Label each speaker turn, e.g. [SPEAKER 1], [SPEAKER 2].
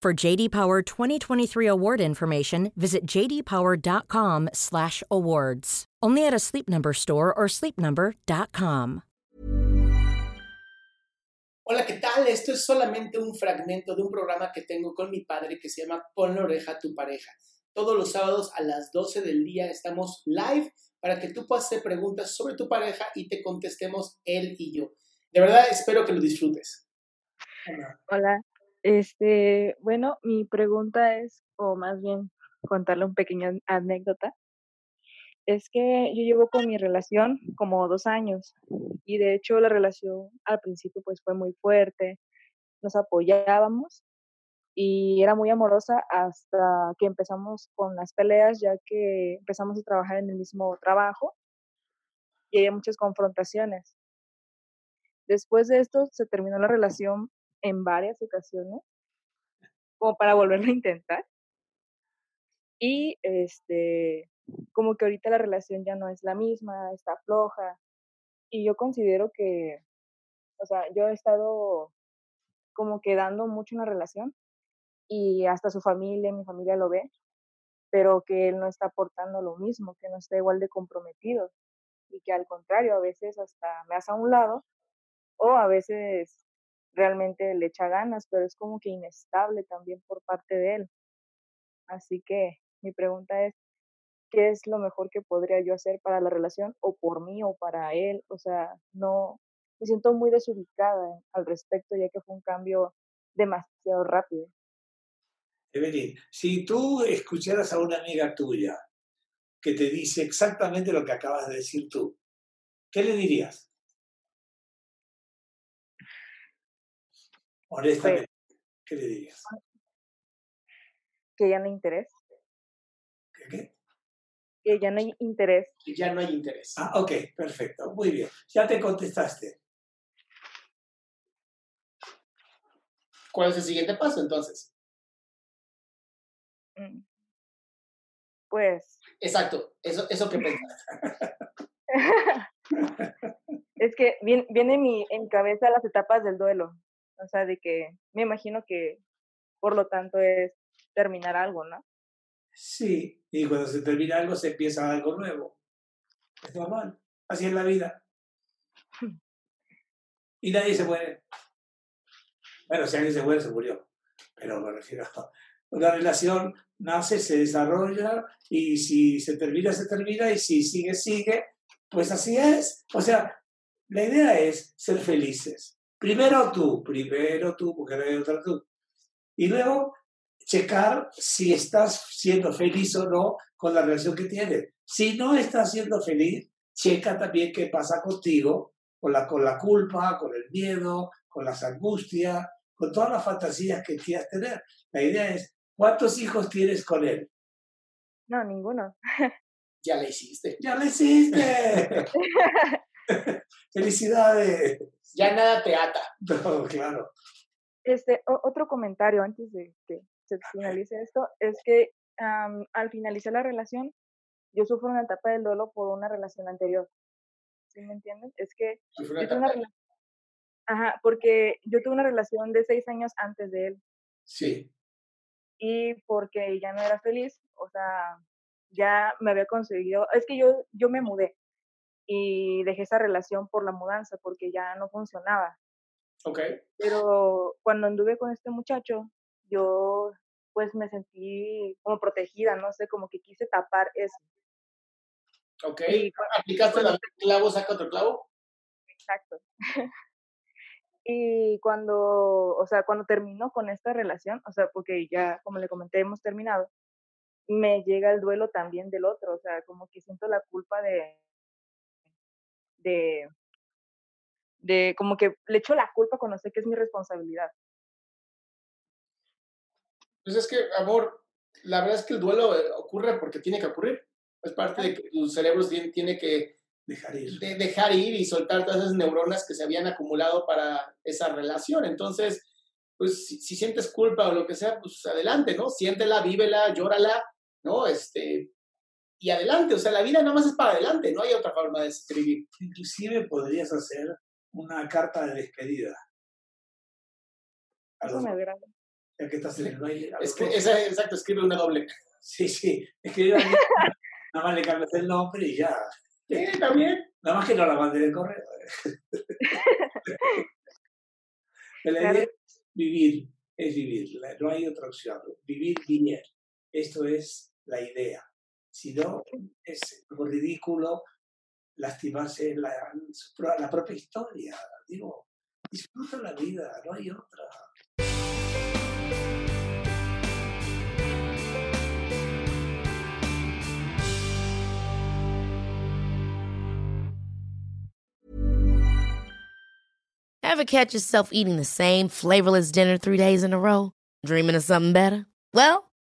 [SPEAKER 1] For JD Power 2023 award information, visit jdpower.com/awards. Only at a Sleep Number store or sleepnumber.com.
[SPEAKER 2] Hola, ¿qué tal? Esto es solamente un fragmento de un programa que tengo con mi padre que se llama Pon la oreja a tu pareja. Todos los sábados a las 12 del día estamos live para que tú puedas hacer preguntas sobre tu pareja y te contestemos él y yo. De verdad, espero que lo disfrutes.
[SPEAKER 3] Hola. Hola. Este, bueno, mi pregunta es, o más bien contarle un pequeño anécdota. Es que yo llevo con mi relación como dos años y de hecho la relación al principio pues fue muy fuerte, nos apoyábamos y era muy amorosa hasta que empezamos con las peleas ya que empezamos a trabajar en el mismo trabajo y había muchas confrontaciones. Después de esto se terminó la relación en varias ocasiones como para volverlo a intentar. Y este, como que ahorita la relación ya no es la misma, está floja. Y yo considero que, o sea, yo he estado como quedando mucho en la relación y hasta su familia, mi familia lo ve, pero que él no está aportando lo mismo, que no está igual de comprometido y que al contrario, a veces hasta me hace a un lado o a veces realmente le echa ganas, pero es como que inestable también por parte de él. Así que mi pregunta es, ¿qué es lo mejor que podría yo hacer para la relación o por mí o para él? O sea, no, me siento muy desubicada al respecto ya que fue un cambio demasiado rápido.
[SPEAKER 4] Evelyn, si tú escucharas a una amiga tuya que te dice exactamente lo que acabas de decir tú, ¿qué le dirías? Honestamente, ¿qué le dirías?
[SPEAKER 3] Que ya no hay interés.
[SPEAKER 4] ¿Qué qué?
[SPEAKER 3] Que ya no hay interés.
[SPEAKER 2] Que ya no hay interés.
[SPEAKER 4] Ah, ok, perfecto, muy bien. Ya te contestaste.
[SPEAKER 2] ¿Cuál es el siguiente paso entonces?
[SPEAKER 3] Mm. Pues.
[SPEAKER 2] Exacto, eso, eso que pensas.
[SPEAKER 3] es que viene, viene mi, en cabeza las etapas del duelo. O sea, de que me imagino que por lo tanto es terminar algo, ¿no?
[SPEAKER 4] Sí, y cuando se termina algo se empieza algo nuevo. Es normal, así es la vida. Y nadie se muere. Bueno, si alguien se muere, se murió. Pero me refiero a una relación nace, se desarrolla y si se termina, se termina y si sigue, sigue. Pues así es. O sea, la idea es ser felices. Primero tú, primero tú, mujer hay otra tú. Y luego checar si estás siendo feliz o no con la relación que tienes. Si no estás siendo feliz, checa también qué pasa contigo, con la, con la culpa, con el miedo, con las angustias, con todas las fantasías que quieras tener. La idea es, ¿cuántos hijos tienes con él?
[SPEAKER 3] No, ninguno.
[SPEAKER 2] Ya le hiciste.
[SPEAKER 4] Ya le hiciste. Felicidades.
[SPEAKER 2] Ya nada te ata.
[SPEAKER 4] No, claro.
[SPEAKER 3] Este, otro comentario antes de que se finalice esto, es que al finalizar la relación, yo sufro una etapa del duelo por una relación anterior. ¿Sí me entienden? Es que yo tuve una relación, Ajá, porque yo tuve una relación de seis años antes de él.
[SPEAKER 4] Sí.
[SPEAKER 3] y porque ya no era feliz, o sea, ya me había conseguido, es que yo, yo me mudé y dejé esa relación por la mudanza porque ya no funcionaba.
[SPEAKER 2] Ok.
[SPEAKER 3] Pero cuando anduve con este muchacho, yo pues me sentí como protegida, no sé, como que quise tapar eso.
[SPEAKER 2] Ok.
[SPEAKER 3] Y
[SPEAKER 2] ¿Aplicaste la clavo, saca otro clavo?
[SPEAKER 3] Exacto. y cuando, o sea, cuando terminó con esta relación, o sea, porque ya, como le comenté, hemos terminado, me llega el duelo también del otro, o sea, como que siento la culpa de, de, de, como que le echo la culpa cuando sé que es mi responsabilidad.
[SPEAKER 2] Pues es que, amor, la verdad es que el duelo eh, ocurre porque tiene que ocurrir. Es parte de que tu cerebro tiene, tiene que
[SPEAKER 4] Dejar ir.
[SPEAKER 2] de- dejar ir y soltar todas esas neuronas que se habían acumulado para esa relación. Entonces, pues si, si sientes culpa o lo que sea, pues adelante, ¿no? Siéntela, vívela, llórala, ¿no? Este, y adelante, o sea, la vida nada más es para adelante, no hay otra forma de escribir.
[SPEAKER 4] Inclusive podrías hacer una carta de despedida. A
[SPEAKER 3] Eso
[SPEAKER 4] los-
[SPEAKER 3] me agrada.
[SPEAKER 4] ya que estás en el baile.
[SPEAKER 2] Escri-
[SPEAKER 4] dos.
[SPEAKER 2] esa- exacto, escribe una doble.
[SPEAKER 4] Sí, sí. Escribe ahí, nada más le cambias el nombre y ya.
[SPEAKER 2] Sí, también.
[SPEAKER 4] Nada más que no la mande de correo. La
[SPEAKER 3] Claro.
[SPEAKER 4] idea es vivir, es vivir. No hay otra opción. Vivir bien. Esto es la idea. Si no, es ridículo lastimarse la, la propia historia. Digo, disfruta la vida, no hay otra.
[SPEAKER 5] Ever catch yourself eating the same flavorless dinner three days in a row? Dreaming of something better? Well,